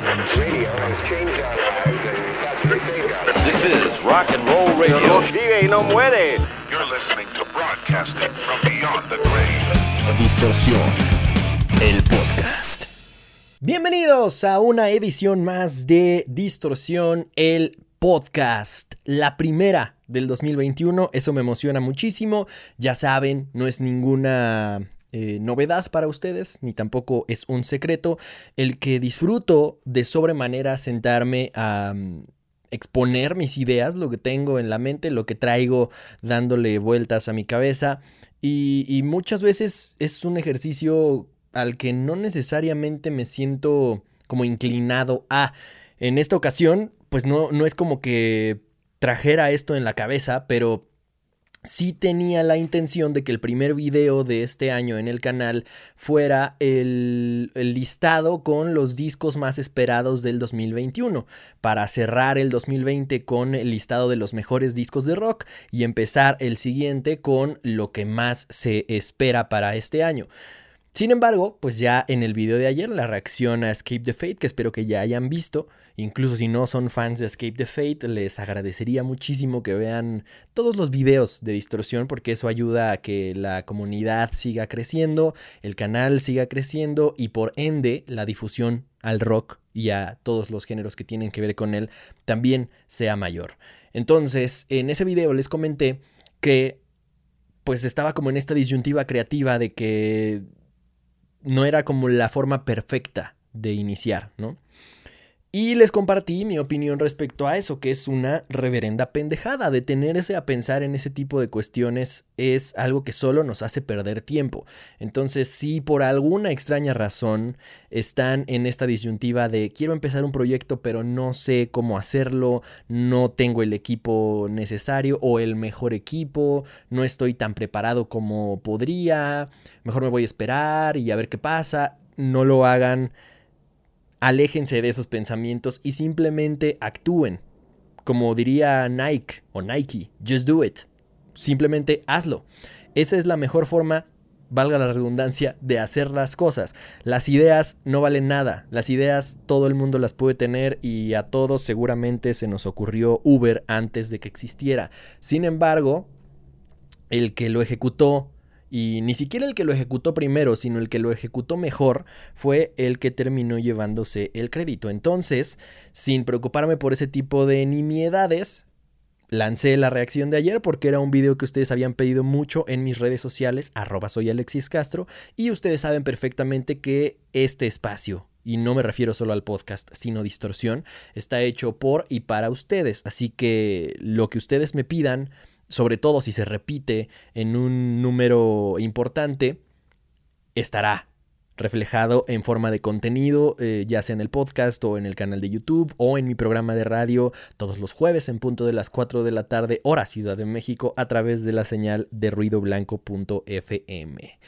This is rock and roll radio. Vive y no muere. You're listening to broadcasting from beyond the grave. Distorsión, el podcast. Bienvenidos a una edición más de Distorsión, el podcast. La primera del 2021. Eso me emociona muchísimo. Ya saben, no es ninguna eh, novedad para ustedes, ni tampoco es un secreto, el que disfruto de sobremanera sentarme a mm, exponer mis ideas, lo que tengo en la mente, lo que traigo dándole vueltas a mi cabeza. Y, y muchas veces es un ejercicio al que no necesariamente me siento como inclinado a. En esta ocasión, pues no, no es como que trajera esto en la cabeza, pero sí tenía la intención de que el primer video de este año en el canal fuera el, el, listado con los discos más esperados del 2021, para cerrar el 2020 con el listado de los mejores discos de rock y empezar el siguiente con lo que más se espera para este año. Sin embargo, pues ya en el video de ayer, la reacción a Escape the Fate, que espero que ya hayan visto, incluso si no son fans de Escape the Fate, les agradecería muchísimo que vean todos los videos de distorsión, porque eso ayuda a que la comunidad siga creciendo, el canal siga creciendo y por ende la difusión al rock y a todos los géneros que tienen que ver con él también sea mayor. Entonces, en ese video les comenté que pues estaba como en esta disyuntiva creativa de que no era como la forma perfecta de iniciar, ¿no? Y les compartí mi opinión respecto a eso, que es una reverenda pendejada. Detenerse a pensar en ese tipo de cuestiones es algo que solo nos hace perder tiempo. Entonces, si por alguna extraña razón están en esta disyuntiva de quiero empezar un proyecto pero no sé cómo hacerlo, no tengo el equipo necesario o el mejor equipo, no estoy tan preparado como podría, mejor me voy a esperar y a ver qué pasa, no lo hagan aléjense de esos pensamientos y simplemente actúen. Como diría Nike o Nike, just do it. Simplemente hazlo. Esa es la mejor forma, valga la redundancia, de hacer las cosas. Las ideas no valen nada. Las ideas todo el mundo las puede tener y a todos seguramente se nos ocurrió Uber antes de que existiera. Sin embargo, el que lo ejecutó y ni siquiera el que lo ejecutó primero, sino el que lo ejecutó mejor, fue el que terminó llevándose el crédito. Entonces, sin preocuparme por ese tipo de nimiedades, lancé la reacción de ayer porque era un video que ustedes habían pedido mucho en mis redes sociales, arroba soy Alexis Castro, y ustedes saben perfectamente que este espacio, y no me refiero solo al podcast, sino distorsión, está hecho por y para ustedes. Así que lo que ustedes me pidan sobre todo si se repite en un número importante, estará reflejado en forma de contenido, eh, ya sea en el podcast o en el canal de YouTube o en mi programa de radio todos los jueves en punto de las 4 de la tarde, hora Ciudad de México, a través de la señal de ruidoblanco.fm.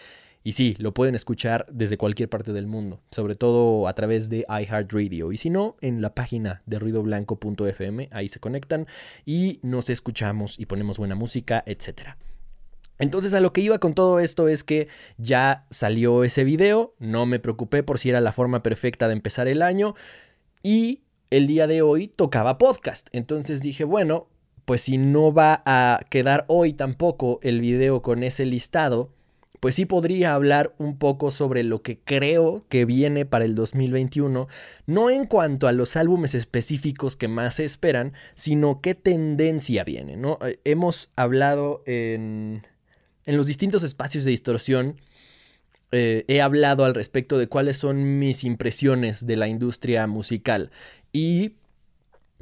Y sí, lo pueden escuchar desde cualquier parte del mundo, sobre todo a través de iHeartRadio. Y si no, en la página de ruidoblanco.fm, ahí se conectan y nos escuchamos y ponemos buena música, etc. Entonces a lo que iba con todo esto es que ya salió ese video, no me preocupé por si era la forma perfecta de empezar el año y el día de hoy tocaba podcast. Entonces dije, bueno, pues si no va a quedar hoy tampoco el video con ese listado, pues sí podría hablar un poco sobre lo que creo que viene para el 2021, no en cuanto a los álbumes específicos que más se esperan, sino qué tendencia viene, ¿no? Eh, hemos hablado en, en los distintos espacios de distorsión, eh, he hablado al respecto de cuáles son mis impresiones de la industria musical y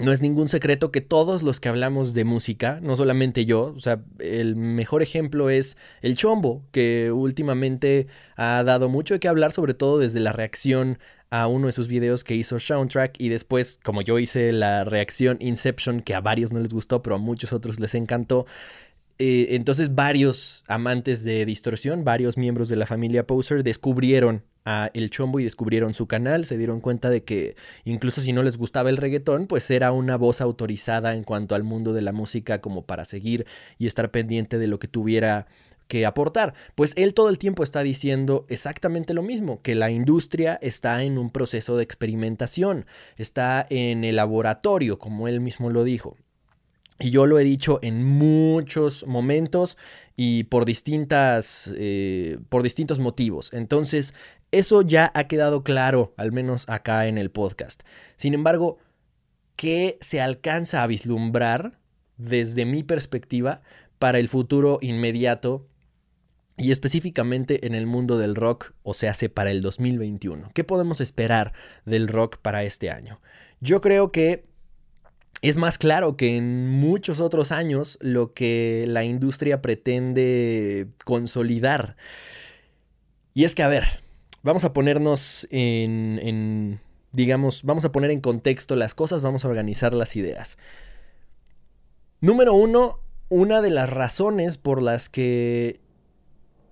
no es ningún secreto que todos los que hablamos de música, no solamente yo, o sea, el mejor ejemplo es el Chombo, que últimamente ha dado mucho de qué hablar, sobre todo desde la reacción a uno de sus videos que hizo Soundtrack y después, como yo hice la reacción Inception, que a varios no les gustó, pero a muchos otros les encantó. Eh, entonces varios amantes de distorsión, varios miembros de la familia Poser descubrieron a El Chombo y descubrieron su canal, se dieron cuenta de que incluso si no les gustaba el reggaetón, pues era una voz autorizada en cuanto al mundo de la música como para seguir y estar pendiente de lo que tuviera que aportar. Pues él todo el tiempo está diciendo exactamente lo mismo, que la industria está en un proceso de experimentación, está en el laboratorio, como él mismo lo dijo. Y yo lo he dicho en muchos momentos y por, distintas, eh, por distintos motivos. Entonces, eso ya ha quedado claro, al menos acá en el podcast. Sin embargo, ¿qué se alcanza a vislumbrar desde mi perspectiva para el futuro inmediato y específicamente en el mundo del rock, o se hace para el 2021? ¿Qué podemos esperar del rock para este año? Yo creo que es más claro que en muchos otros años lo que la industria pretende consolidar. Y es que, a ver, vamos a ponernos en, digamos, vamos a poner en contexto las cosas, vamos a organizar las ideas. Número uno, una de las razones por las que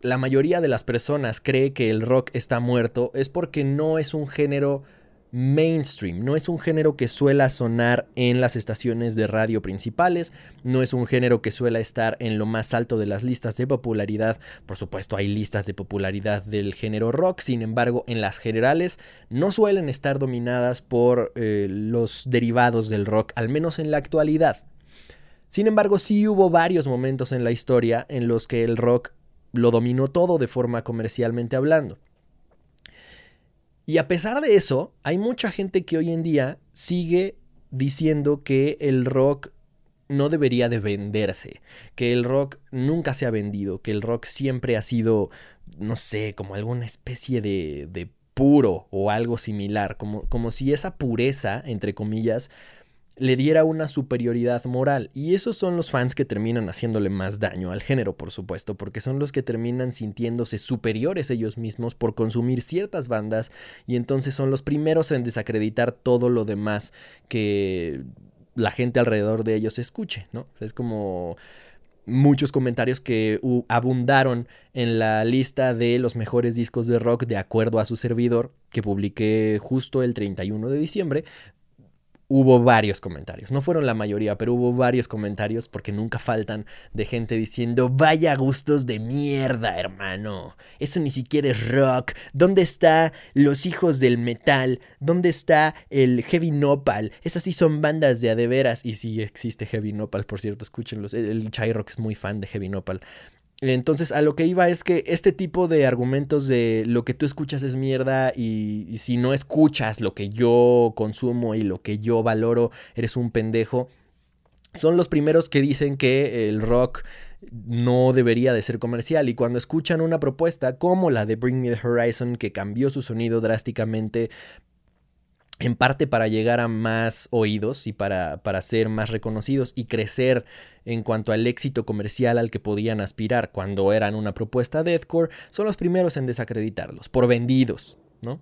la mayoría de las personas cree que el rock está muerto es porque no es un género mainstream, no es un género que suela sonar en las estaciones de radio principales, no es un género que suela estar en lo más alto de las listas de popularidad, por supuesto hay listas de popularidad del género rock, sin embargo en las generales no suelen estar dominadas por eh, los derivados del rock, al menos en la actualidad. Sin embargo, sí hubo varios momentos en la historia en los que el rock lo dominó todo de forma comercialmente hablando. Y a pesar de eso, hay mucha gente que hoy en día sigue diciendo que el rock no debería de venderse, que el rock nunca se ha vendido, que el rock siempre ha sido, no sé, como alguna especie de, de puro o algo similar, como, como si esa pureza, entre comillas, le diera una superioridad moral. Y esos son los fans que terminan haciéndole más daño al género, por supuesto, porque son los que terminan sintiéndose superiores ellos mismos por consumir ciertas bandas y entonces son los primeros en desacreditar todo lo demás que la gente alrededor de ellos escuche, ¿no? Es como muchos comentarios que abundaron en la lista de los mejores discos de rock de acuerdo a su servidor que publiqué justo el 31 de diciembre, hubo varios comentarios. No fueron la mayoría, pero hubo varios comentarios porque nunca faltan de gente diciendo, vaya gustos de mierda, hermano. Eso ni siquiera es rock. ¿Dónde está los hijos del metal? ¿Dónde está el heavy nopal? Esas sí son bandas de adeveras. Y sí existe heavy nopal, por cierto, escúchenlos. El Chai Rock es muy fan de heavy nopal. Entonces, a lo que iba es que este tipo de argumentos de lo que tú escuchas es mierda y, si no escuchas lo que yo consumo y lo que yo valoro, eres un pendejo, son los primeros que dicen que el rock no debería de ser comercial. Y cuando escuchan una propuesta como la de Bring Me the Horizon que cambió su sonido drásticamente en parte para llegar a más oídos y para, para, ser más reconocidos y crecer en cuanto al éxito comercial al que podían aspirar cuando eran una propuesta deathcore, son los primeros en desacreditarlos, por vendidos, ¿no?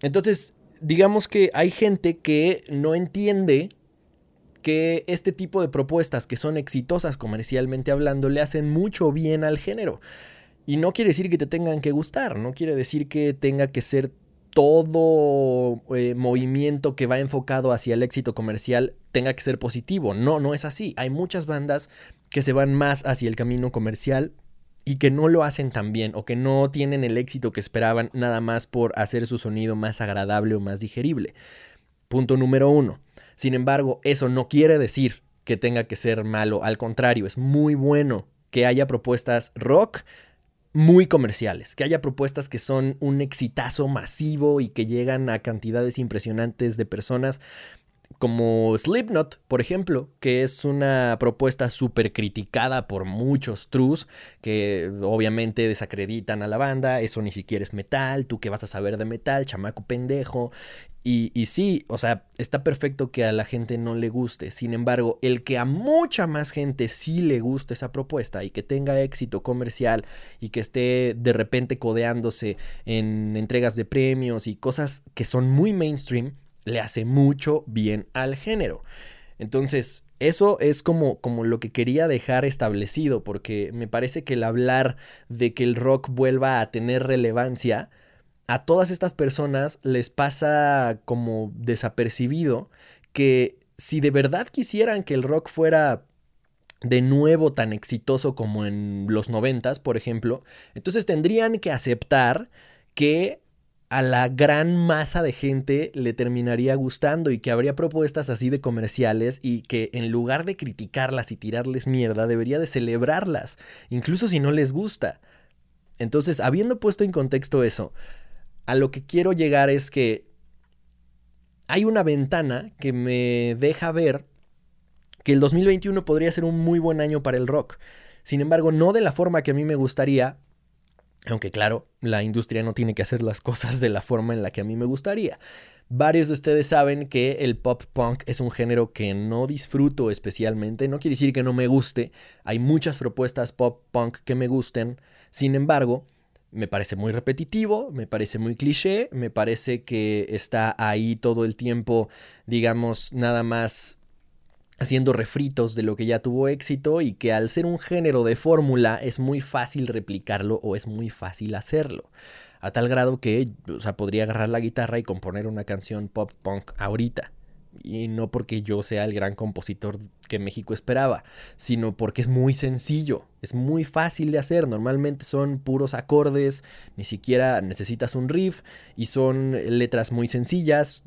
Entonces, digamos que hay gente que no entiende que este tipo de propuestas que son exitosas comercialmente hablando le hacen mucho bien al género. Y no quiere decir que te tengan que gustar, no quiere decir que tenga que ser todo eh, movimiento que va enfocado hacia el éxito comercial tenga que ser positivo. No, no es así. Hay muchas bandas que se van más hacia el camino comercial y que no lo hacen tan bien o que no tienen el éxito que esperaban nada más por hacer su sonido más agradable o más digerible. Punto número uno. Sin embargo, eso no quiere decir que tenga que ser malo. Al contrario, es muy bueno que haya propuestas rock muy comerciales, que haya propuestas que son un exitazo masivo y que llegan a cantidades impresionantes de personas como Slipknot, por ejemplo, que es una propuesta súper criticada por muchos trus que obviamente desacreditan a la banda, eso ni siquiera es metal, tú que vas a saber de metal, chamaco pendejo, y, y, sí, o sea, está perfecto que a la gente no le guste. Sin embargo, el que a mucha más gente sí le guste esa propuesta y que tenga éxito comercial y que esté de repente codeándose en entregas de premios y cosas que son muy mainstream, le hace mucho bien al género. Entonces, eso es como, como lo que quería dejar establecido, porque me parece que el hablar de que el rock vuelva a tener relevancia, a todas estas personas les pasa como desapercibido que si de verdad quisieran que el rock fuera de nuevo tan exitoso como en los noventas, por ejemplo, entonces tendrían que aceptar que a la gran masa de gente le terminaría gustando y que habría propuestas así de comerciales y que en lugar de criticarlas y tirarles mierda, debería de celebrarlas, incluso si no les gusta. Entonces, habiendo puesto en contexto eso, a lo que quiero llegar es que hay una ventana que me deja ver que el 2021 podría ser un muy buen año para el rock. Sin embargo, no de la forma que a mí me gustaría, aunque claro, la industria no tiene que hacer las cosas de la forma en la que a mí me gustaría. Varios de ustedes saben que el pop punk es un género que no disfruto especialmente. No quiere decir que no me guste. Hay muchas propuestas pop punk que me gusten. Sin embargo, me parece muy repetitivo, me parece muy cliché, me parece que está ahí todo el tiempo, digamos, nada más haciendo refritos de lo que ya tuvo éxito y que al ser un género de fórmula es muy fácil replicarlo o es muy fácil hacerlo. A tal grado que, o sea, podría agarrar la guitarra y componer una canción pop punk ahorita. Y no porque yo sea el gran compositor que México esperaba, sino porque es muy sencillo, es muy fácil de hacer. Normalmente son puros acordes, ni siquiera necesitas un riff y son letras muy sencillas,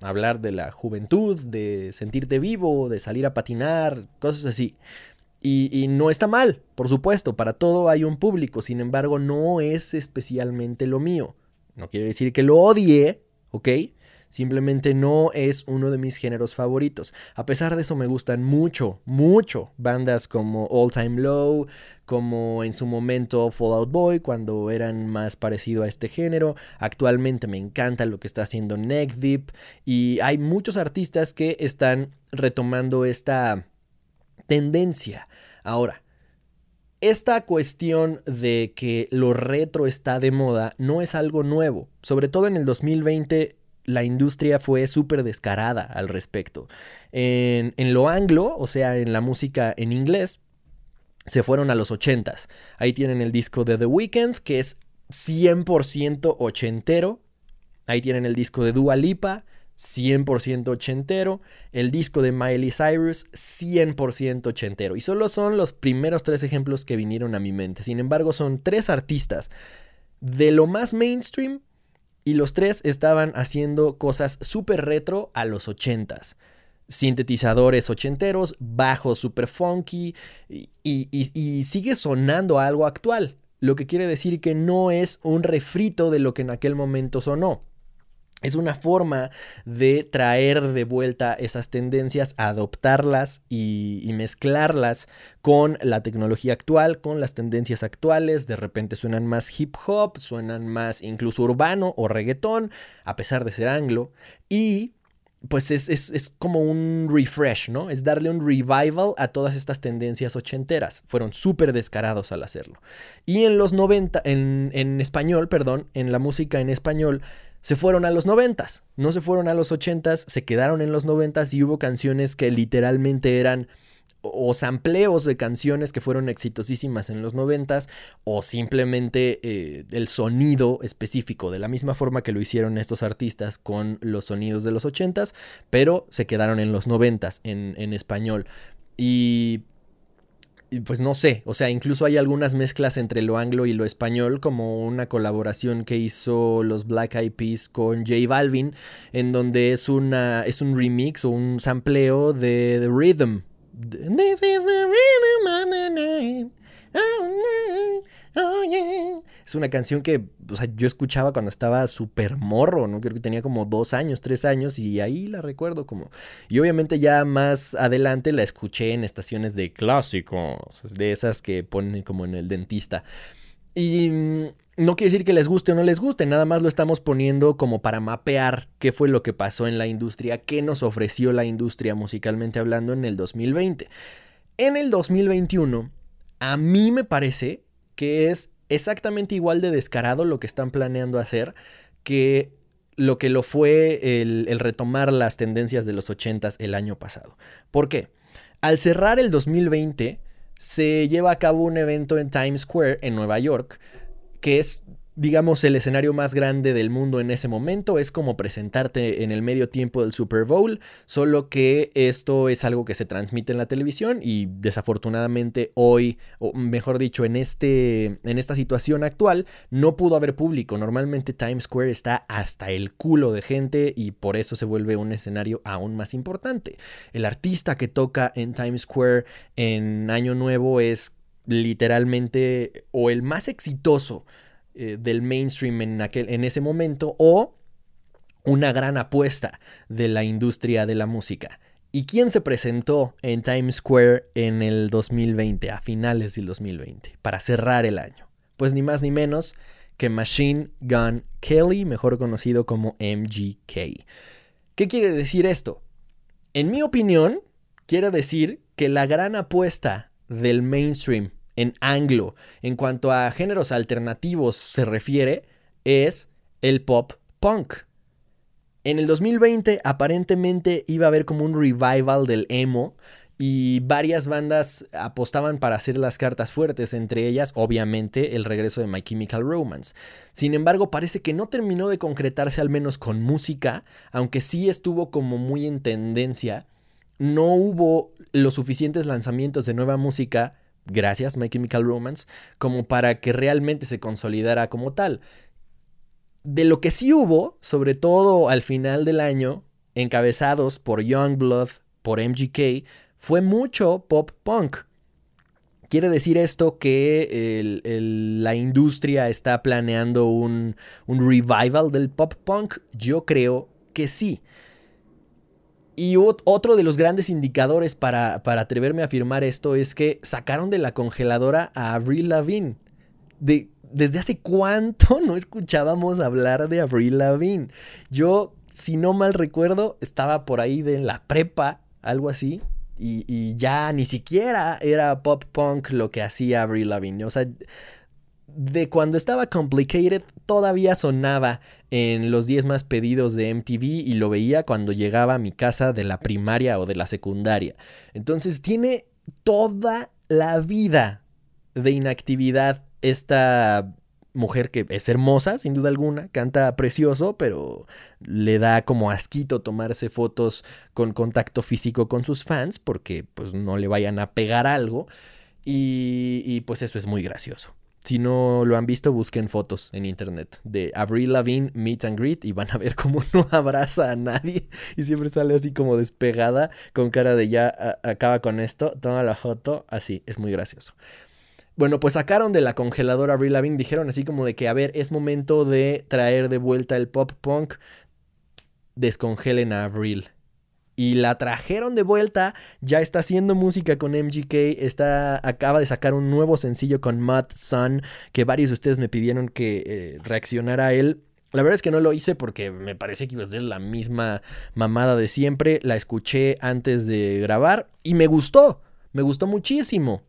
hablar de la juventud, de sentirte vivo, de salir a patinar, cosas así. Y, no está mal, por supuesto, para todo hay un público, sin embargo no es especialmente lo mío. No quiere decir que lo odie, ¿ok? Simplemente no es uno de mis géneros favoritos. A pesar de eso me gustan mucho, mucho bandas como All Time Low, como en su momento Fallout Boy, cuando eran más parecido a este género. Actualmente me encanta lo que está haciendo Neck Deep y hay muchos artistas que están retomando esta tendencia. Ahora, esta cuestión de que lo retro está de moda no es algo nuevo. Sobre todo en el 2020 la industria fue súper descarada al respecto. En, lo anglo, o sea, en la música en inglés, se fueron a los 80s. Ahí tienen el disco de The Weeknd, que es 100% ochentero. Ahí tienen el disco de Dua Lipa, 100% ochentero. El disco de Miley Cyrus, 100% ochentero. Y solo son los primeros tres ejemplos que vinieron a mi mente. Sin embargo, son tres artistas de lo más mainstream y los tres estaban haciendo cosas súper retro a los ochentas. Sintetizadores ochenteros, bajos super funky y, y sigue sonando algo actual. Lo que quiere decir que no es un refrito de lo que en aquel momento sonó. Es una forma de traer de vuelta esas tendencias, adoptarlas y, mezclarlas con la tecnología actual, con las tendencias actuales. De repente suenan más hip hop, suenan más incluso urbano o reggaetón, a pesar de ser anglo. Y pues es, como un refresh, ¿no? Es darle un revival a todas estas tendencias ochenteras. Fueron súper descarados al hacerlo. Y en los 90, en, en español, perdón, en la música en español se fueron a los noventas, no se fueron a los ochentas, se quedaron en los noventas y hubo canciones que literalmente eran o sampleos de canciones que fueron exitosísimas en los noventas o simplemente eh, el sonido específico de la misma forma que lo hicieron estos artistas con los sonidos de los ochentas pero se quedaron en los noventas en, en español. Y pues no sé, o sea, incluso hay algunas mezclas entre lo anglo y lo español, como una colaboración que hizo los Black Eyed Peas con J Balvin, en donde es una es un remix o un sampleo de The Rhythm. This is the rhythm of the night. Oh, oh. Es una canción que yo escuchaba cuando estaba súper morro, ¿no? Creo que tenía como dos años, tres años y ahí la recuerdo como... Y obviamente ya más adelante la escuché en estaciones de clásicos, de esas que ponen como en el dentista. Y mm, no quiere decir que les guste o no les guste, nada más lo estamos poniendo como para mapear qué fue lo que pasó en la industria, qué nos ofreció la industria musicalmente hablando en el 2020. En el 2021, a mí me parece que es exactamente igual de descarado lo que están planeando hacer que lo que lo fue el, retomar las tendencias de los 80 el año pasado. ¿Por qué? Al cerrar el 2020 se lleva a cabo un evento en Times Square en Nueva York que es digamos, el escenario más grande del mundo en ese momento. Es como presentarte en el medio tiempo del Super Bowl, solo que esto es algo que se transmite en la televisión y desafortunadamente hoy, o mejor dicho, en, este, en esta situación actual, no pudo haber público. Normalmente Times Square está hasta el culo de gente y por eso se vuelve un escenario aún más importante. El artista que toca en Times Square en Año Nuevo es literalmente o el más exitoso eh, del mainstream en, aquel, en ese momento o una gran apuesta de la industria de la música. ¿Y quién se presentó en Times Square en el 2020, a finales del 2020, para cerrar el año? Pues ni más ni menos que Machine Gun Kelly, mejor conocido como MGK. ¿Qué quiere decir esto? En mi opinión, quiere decir que la gran apuesta del mainstream en anglo en cuanto a géneros alternativos se refiere es el pop punk. En el 2020 aparentemente iba a haber como un revival del emo y varias bandas apostaban para hacer las cartas fuertes, entre ellas obviamente el regreso de My Chemical Romance. Sin embargo, parece que no terminó de concretarse al menos con música, aunque sí estuvo como muy en tendencia. No hubo los suficientes lanzamientos de nueva música gracias My Chemical Romance, como para que realmente se consolidara como tal. De lo que sí hubo, sobre todo al final del año, encabezados por Youngblood, por MGK, fue mucho pop punk. ¿Quiere decir esto que la industria está planeando un, un revival del pop punk? Yo creo que sí. Y otro de los grandes indicadores para, atreverme a afirmar esto es que sacaron de la congeladora a Avril Lavigne. De, ¿Desde hace cuánto no escuchábamos hablar de Avril Lavigne? Yo, si no mal recuerdo, estaba por ahí de la prepa, algo así, y, y, ya ni siquiera era pop punk lo que hacía Avril Lavigne. O sea, de cuando estaba Complicated todavía sonaba en los 10 más pedidos de MTV y lo veía cuando llegaba a mi casa de la primaria o de la secundaria. Entonces tiene toda la vida de inactividad esta mujer que es hermosa, sin duda alguna, canta precioso, pero le da como asquito tomarse fotos con contacto físico con sus fans porque pues no le vayan a pegar algo y, y pues eso es muy gracioso. Si no lo han visto, busquen fotos en internet de Avril Lavigne Meet and Greet y van a ver cómo no abraza a nadie y siempre sale así como despegada con cara de ya acaba con esto, toma la foto, así, es muy gracioso. Bueno, pues sacaron de la congeladora Avril Lavigne, dijeron así como de que, a ver, es momento de traer de vuelta el pop punk, descongelen a Avril y la trajeron de vuelta. Ya está haciendo música con MGK. Está, acaba de sacar un nuevo sencillo con Mud Sun. Que varios de ustedes me pidieron que eh, reaccionara a él. La verdad es que no lo hice porque me parece que iba a ser la misma mamada de siempre. La escuché antes de grabar y me gustó. Me gustó muchísimo.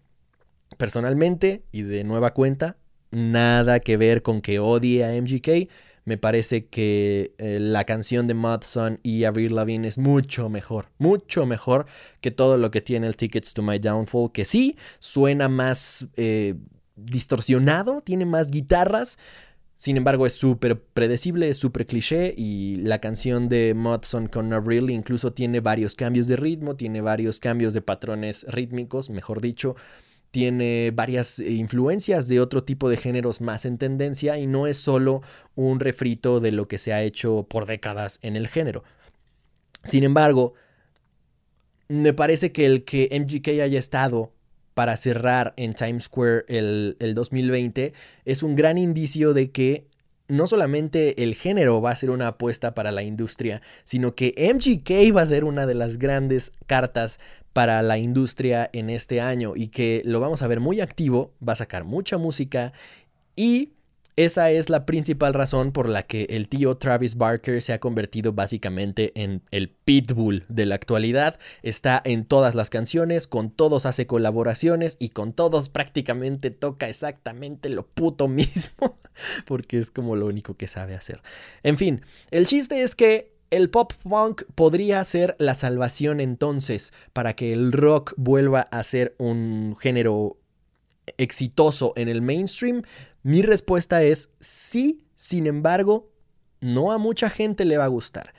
Personalmente y de nueva cuenta, nada que ver con que odie a MGK me parece que eh, la canción de Mudson y Avril Lavigne es mucho mejor, mucho mejor que todo lo que tiene el Tickets to My Downfall, que sí suena más eh, distorsionado, tiene más guitarras, sin embargo, es súper predecible, es súper cliché y la canción de Mudson con Avril incluso tiene varios cambios de ritmo, tiene varios cambios de patrones rítmicos, mejor dicho tiene varias eh, influencias de otro tipo de géneros más en tendencia y no es solo un refrito de lo que se ha hecho por décadas en el género. Sin embargo, me parece que el que MGK haya estado para cerrar en Times Square el, el 2020 es un gran indicio de que no solamente el género va a ser una apuesta para la industria, sino que MGK va a ser una de las grandes cartas para la industria en este año y que lo vamos a ver muy activo, va a sacar mucha música y esa es la principal razón por la que el tío Travis Barker se ha convertido básicamente en el pitbull de la actualidad. Está en todas las canciones, con todos hace colaboraciones y con todos prácticamente toca exactamente lo puto mismo, porque es como lo único que sabe hacer. En fin, el chiste es que el pop punk podría ser la salvación entonces para que el rock vuelva a ser un género exitoso en el mainstream. Mi respuesta es sí, sin embargo, no a mucha gente le va a gustar.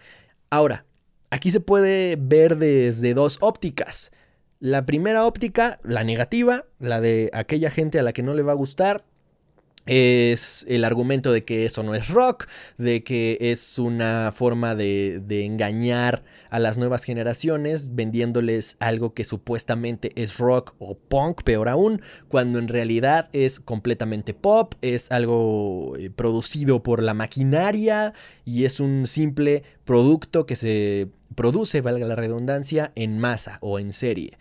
Ahora, aquí se puede ver desde dos ópticas. La primera óptica, la negativa, la de aquella gente a la que no le va a gustar, es el argumento de que eso no es rock, de que es una forma de, engañar a las nuevas generaciones vendiéndoles algo que supuestamente es rock o punk, peor aún, cuando en realidad es completamente pop, es algo eh, producido por la maquinaria y es un simple producto que se produce, valga la redundancia, en masa o en serie.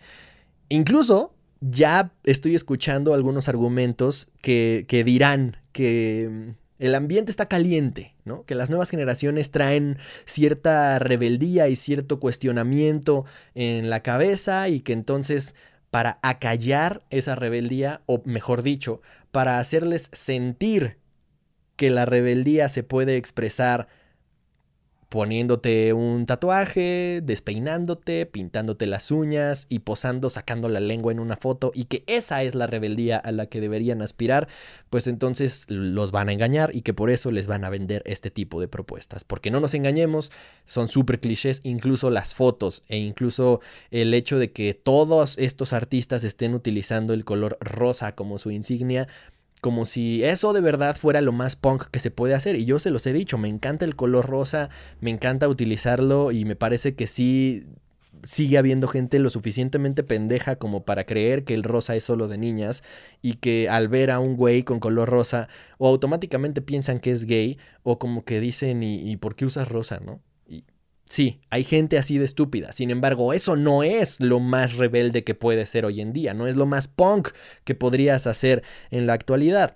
Incluso ya estoy escuchando algunos argumentos que, dirán que mm, el ambiente está caliente, ¿no? Que las nuevas generaciones traen cierta rebeldía y cierto cuestionamiento en la cabeza y que entonces para acallar esa rebeldía, o mejor dicho, para hacerles sentir que la rebeldía se puede expresar poniéndote un tatuaje, despeinándote, pintándote las uñas y posando, sacando la lengua en una foto y que esa es la rebeldía a la que deberían aspirar, pues entonces los van a engañar y que por eso les van a vender este tipo de propuestas. Porque no nos engañemos, son súper clichés, incluso las fotos e incluso el hecho de que todos estos artistas estén utilizando el color rosa como su insignia como si eso de verdad fuera lo más punk que se puede hacer. Y yo se los he dicho, me encanta el color rosa, me encanta utilizarlo y me parece que sí sigue habiendo gente lo suficientemente pendeja como para creer que el rosa es solo de niñas y que al ver a un güey con color rosa o automáticamente piensan que es gay o como que dicen y, por qué usas rosa, ¿no? Sí, hay gente así de estúpida. Sin embargo, eso no es lo más rebelde que puede ser hoy en día. No es lo más punk que podrías hacer en la actualidad.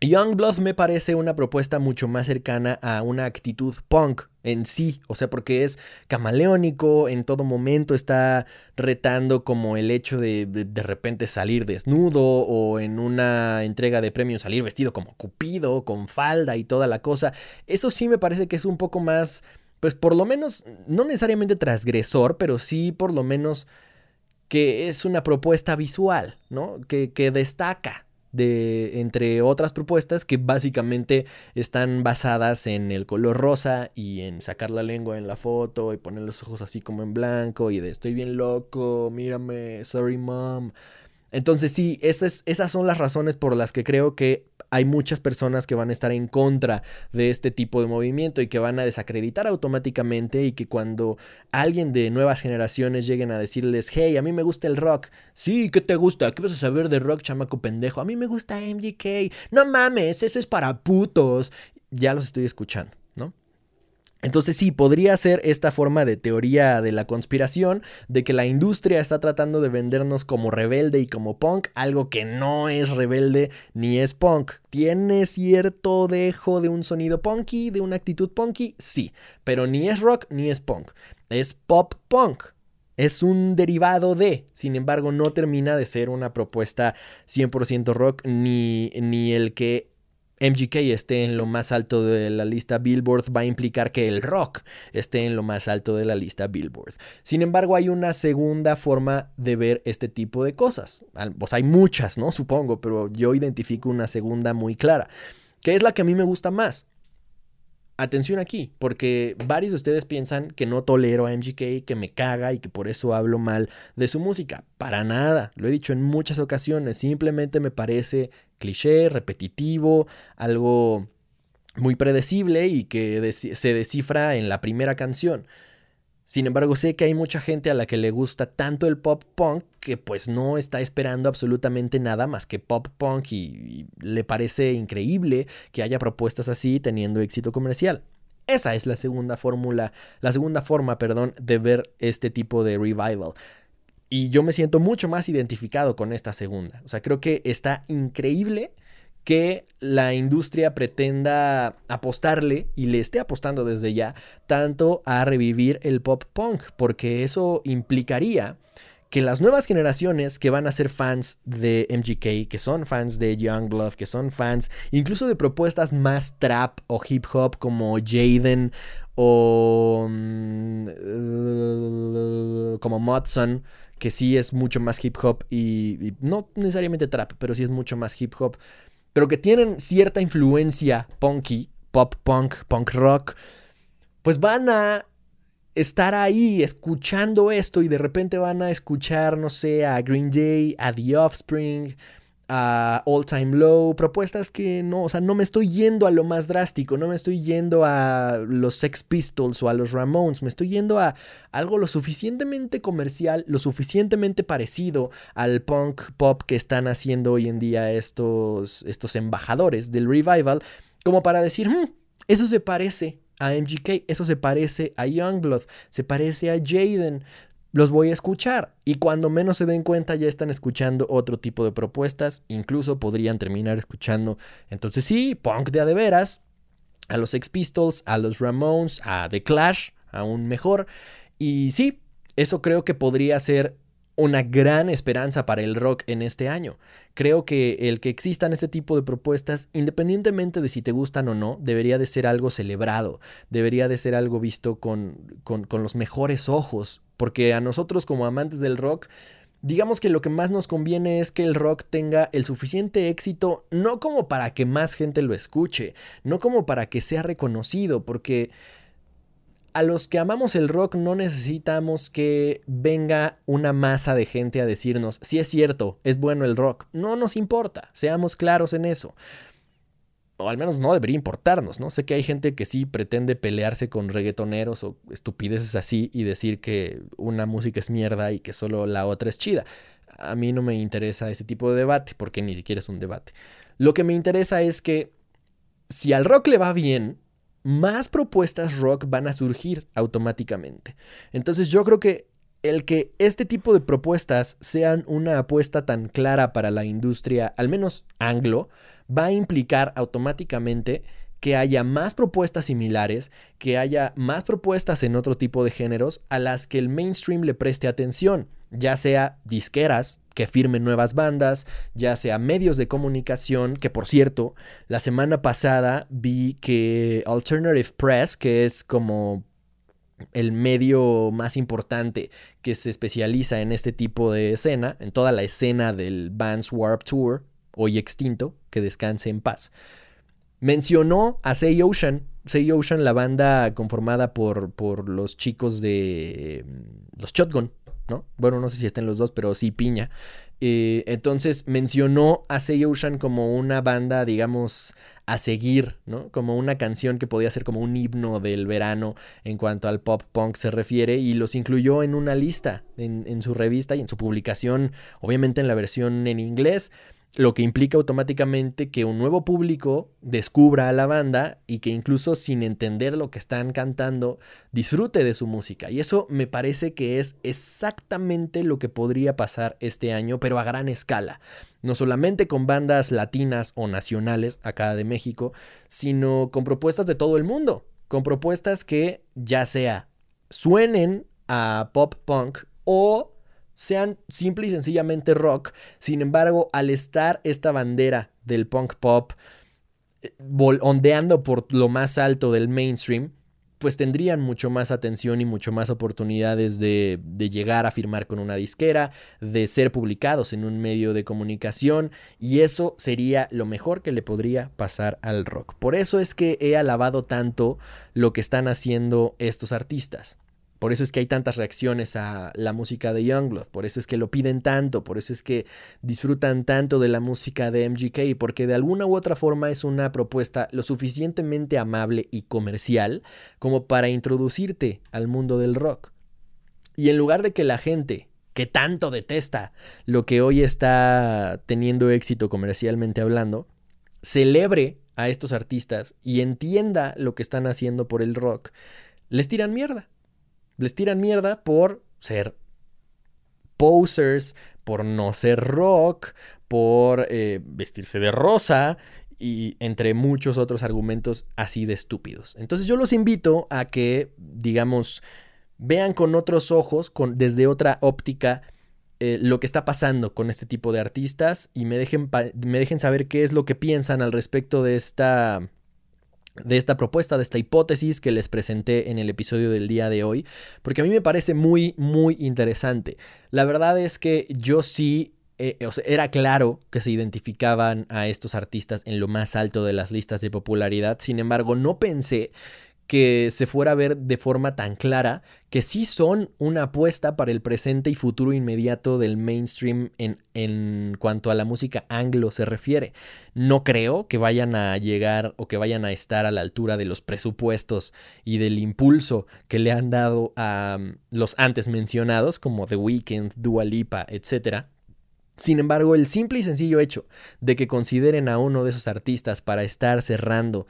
Youngblood me parece una propuesta mucho más cercana a una actitud punk en sí, o sea, porque es camaleónico, en todo momento está retando como el hecho de, de repente salir desnudo o en una entrega de premios salir vestido como Cupido, con falda y toda la cosa. Eso sí me parece que es un poco más pues por lo menos, no necesariamente transgresor, pero sí por lo menos que es una propuesta visual, ¿no? Que, que destaca de entre otras propuestas que básicamente están basadas en el color rosa y en sacar la lengua en la foto y poner los ojos así como en blanco y de estoy bien loco, mírame, sorry mom. Entonces sí, esas, esas son las razones por las que creo que hay muchas personas que van a estar en contra de este tipo de movimiento y que van a desacreditar automáticamente y que cuando alguien de nuevas generaciones lleguen a decirles, hey, a mí me gusta el rock, sí, ¿qué te gusta? ¿Qué vas a saber de rock, chamaco pendejo? A mí me gusta MGK, no mames, eso es para putos. Ya los estoy escuchando. Entonces sí, podría ser esta forma de teoría de la conspiración, de que la industria está tratando de vendernos como rebelde y como punk, algo que no es rebelde ni es punk. ¿Tiene cierto dejo de un sonido punky, de una actitud punky? Sí, pero ni es rock ni es punk. Es pop punk. Es un derivado de, sin embargo, no termina de ser una propuesta 100% rock ni, ni el que MGK esté en lo más alto de la lista Billboard va a implicar que el rock esté en lo más alto de la lista Billboard. Sin embargo, hay una segunda forma de ver este tipo de cosas. Pues hay muchas, ¿no? Supongo, pero yo identifico una segunda muy clara, que es la que a mí me gusta más. Atención aquí, porque varios de ustedes piensan que no tolero a MGK, que me caga y que por eso hablo mal de su música. Para nada, lo he dicho en muchas ocasiones, simplemente me parece cliché, repetitivo, algo muy predecible y que se descifra en la primera canción. Sin embargo, sé que hay mucha gente a la que le gusta tanto el pop punk que pues no está esperando absolutamente nada más que pop punk y, le parece increíble que haya propuestas así teniendo éxito comercial. Esa es la segunda fórmula, la segunda forma, perdón, de ver este tipo de revival. Y yo me siento mucho más identificado con esta segunda. O sea, creo que está increíble que la industria pretenda apostarle y le esté apostando desde ya tanto a revivir el pop punk, porque eso implicaría que las nuevas generaciones que van a ser fans de MGK, que son fans de Youngblood, que son fans incluso de propuestas más trap o hip hop como Jaden o mm, como Mudson, que sí es mucho más hip hop y, no necesariamente trap, pero sí es mucho más hip hop pero que tienen cierta influencia punky, pop punk, punk rock, pues van a estar ahí escuchando esto y de repente van a escuchar, no sé, a Green Day, a The Offspring, a All Time Low, propuestas que no, o sea, no me estoy yendo a lo más drástico, no me estoy yendo a los Sex Pistols o a los Ramones, me estoy yendo a algo lo suficientemente comercial, lo suficientemente parecido al punk pop que están haciendo hoy en día estos, estos embajadores del revival, como para decir, hmm, eso se parece a MGK, eso se parece a Youngblood, se parece a Jaden. Los voy a escuchar y cuando menos se den cuenta ya están escuchando otro tipo de propuestas, incluso podrían terminar escuchando, entonces sí, punk de a de veras, a los Sex Pistols, a los Ramones, a The Clash, aún mejor. Y sí, eso creo que podría ser una gran esperanza para el rock en este año. Creo que el que existan este tipo de propuestas, independientemente de si te gustan o no, debería de ser algo celebrado, debería de ser algo visto con, con, los mejores ojos, porque a nosotros como amantes del rock, digamos que lo que más nos conviene es que el rock tenga el suficiente éxito, no como para que más gente lo escuche, no como para que sea reconocido, porque a los que amamos el rock no necesitamos que venga una masa de gente a decirnos, si es cierto, es bueno el rock. No nos importa, seamos claros en eso. O al menos no debería importarnos, ¿no? Sé que hay gente que sí pretende pelearse con reggaetoneros o estupideces así y decir que una música es mierda y que solo la otra es chida. A mí no me interesa ese tipo de debate porque ni siquiera es un debate. Lo que me interesa es que si al rock le va bien, más propuestas rock van a surgir automáticamente. Entonces yo creo que el que este tipo de propuestas sean una apuesta tan clara para la industria, al menos anglo, va a implicar automáticamente que haya más propuestas similares, que haya más propuestas en otro tipo de géneros a las que el mainstream le preste atención, ya sea disqueras, que firmen nuevas bandas, ya sea medios de comunicación, que por cierto, la semana pasada vi que Alternative Press, que es como el medio más importante que se especializa en este tipo de escena, en toda la escena del Vans Warp Tour, hoy extinto, que descanse en paz, mencionó a Say Ocean. Say Ocean, la banda conformada por, por los chicos de mm, los Shotgun, ¿no? Bueno, no sé si estén los dos, pero sí Piña. Eh, entonces mencionó a Say como una banda, digamos, a seguir. Como una canción que podía ser como un himno del verano en cuanto al pop punk se refiere y los incluyó en una lista en su revista y en su publicación, obviamente en la versión en inglés lo que implica automáticamente que un nuevo público descubra a la banda y que incluso sin entender lo que están cantando disfrute de su música. Y eso me parece que es exactamente lo que podría pasar este año, pero a gran escala. No solamente con bandas latinas o nacionales acá de México, sino con propuestas de todo el mundo, con propuestas que ya sea suenen a pop punk o sean simple y sencillamente rock. Sin embargo, al estar esta bandera del punk pop eh, ondeando por lo más alto del mainstream, pues tendrían mucho más atención y mucho más oportunidades de, de, llegar a firmar con una disquera, de ser publicados en un medio de comunicación y eso sería lo mejor que le podría pasar al rock. Por eso es que he alabado tanto lo que están haciendo estos artistas. Por eso es que hay tantas reacciones a la música de Youngblood, por eso es que lo piden tanto, por eso es que disfrutan tanto de la música de MGK, porque de alguna u otra forma es una propuesta lo suficientemente amable y comercial como para introducirte al mundo del rock. Y en lugar de que la gente que tanto detesta lo que hoy está teniendo éxito comercialmente hablando, celebre a estos artistas y entienda lo que están haciendo por el rock, les tiran mierda les tiran mierda por ser posers, por no ser rock, por eh, vestirse de rosa y entre muchos otros argumentos así de estúpidos. Entonces yo los invito a que, digamos, vean con otros ojos, con, desde otra óptica, eh, lo que está pasando con este tipo de artistas y me dejen, me dejen saber qué es lo que piensan al respecto de esta de esta propuesta, de esta hipótesis que les presenté en el episodio del día de hoy, porque a mí me parece muy, muy interesante. La verdad es que yo sí eh, era claro que se identificaban a estos artistas en lo más alto de las listas de popularidad. Sin embargo, no pensé que se fuera a ver de forma tan clara que sí son una apuesta para el presente y futuro inmediato del mainstream en, en, cuanto a la música anglo se refiere. No creo que vayan a llegar o que vayan a estar a la altura de los presupuestos y del impulso que le han dado a um, los antes mencionados como The Weeknd, Dua Lipa, etc. Sin embargo, el simple y sencillo hecho de que consideren a uno de esos artistas para estar cerrando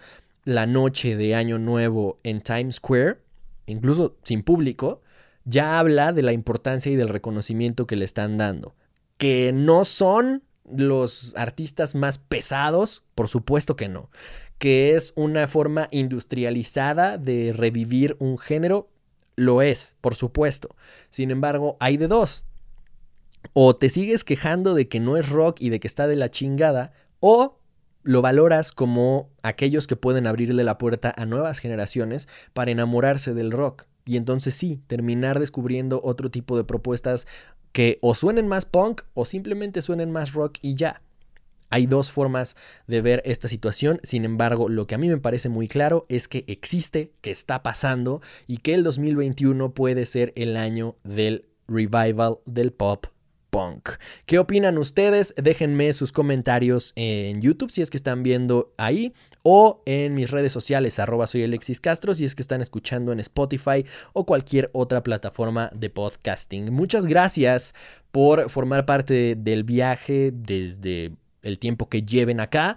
la noche de Año Nuevo en Times Square, incluso sin público, ya habla de la importancia y del reconocimiento que le están dando. Que no son los artistas más pesados, por supuesto que no. Que es una forma industrializada de revivir un género, lo es, por supuesto. Sin embargo, hay de dos. O te sigues quejando de que no es rock y de que está de la chingada, o lo valoras como aquellos que pueden abrirle la puerta a nuevas generaciones para enamorarse del rock. Y entonces sí, terminar descubriendo otro tipo de propuestas que o suenen más punk o simplemente suenen más rock y ya. Hay dos formas de ver esta situación, sin embargo, lo que a mí me parece muy claro es que existe, que está pasando y que el 2021 puede ser el año del revival del pop ¿Qué opinan ustedes? Déjenme sus comentarios en YouTube si es que están viendo ahí o en mis redes sociales, arroba soy Alexis Castro, si es que están escuchando en Spotify o cualquier otra plataforma de podcasting. Muchas gracias por formar parte del viaje desde el tiempo que lleven acá.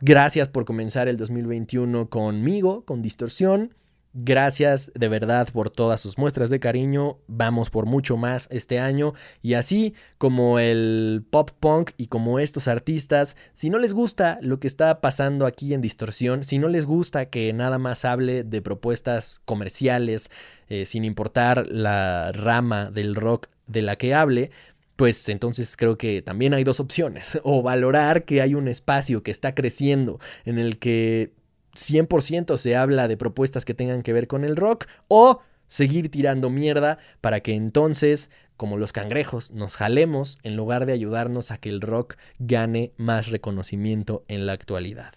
Gracias por comenzar el 2021 conmigo, con Distorsión. Gracias de verdad por todas sus muestras de cariño. Vamos por mucho más este año. Y así como el pop punk y como estos artistas, si no les gusta lo que está pasando aquí en Distorsión, si no les gusta que nada más hable de propuestas comerciales, eh, sin importar la rama del rock de la que hable, pues entonces creo que también hay dos opciones. O valorar que hay un espacio que está creciendo en el que 100% se habla de propuestas que tengan que ver con el rock o seguir tirando mierda para que entonces, como los cangrejos, nos jalemos en lugar de ayudarnos a que el rock gane más reconocimiento en la actualidad.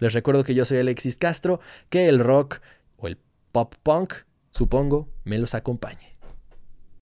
Les recuerdo que yo soy Alexis Castro, que el rock o el pop punk, supongo, me los acompañe.